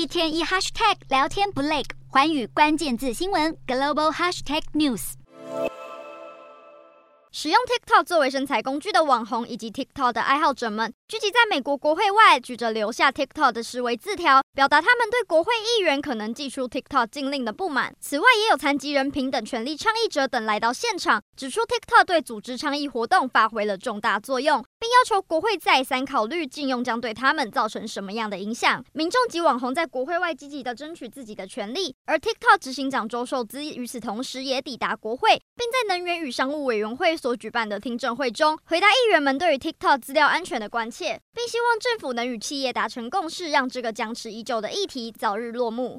一天一 hashtag 聊天不累，环宇关键字新闻 global hashtag news。使用 TikTok 作为身材工具的网红以及 TikTok 的爱好者们，聚集在美国国会外，举着留下 TikTok 的示威字条，表达他们对国会议员可能寄出 TikTok 禁令的不满。此外，也有残疾人平等权利倡议者等来到现场，指出 TikTok 对组织倡议活动发挥了重大作用，并要求国会再三考虑禁用将对他们造成什么样的影响。民众及网红在国会外积极地争取自己的权利，而 TikTok 执行长周受资与此同时也抵达国会，并在能源与商务委员会。所举办的听证会中，回答议员们对于 TikTok 资料安全的关切，并希望政府能与企业达成共识，让这个僵持已久的议题早日落幕。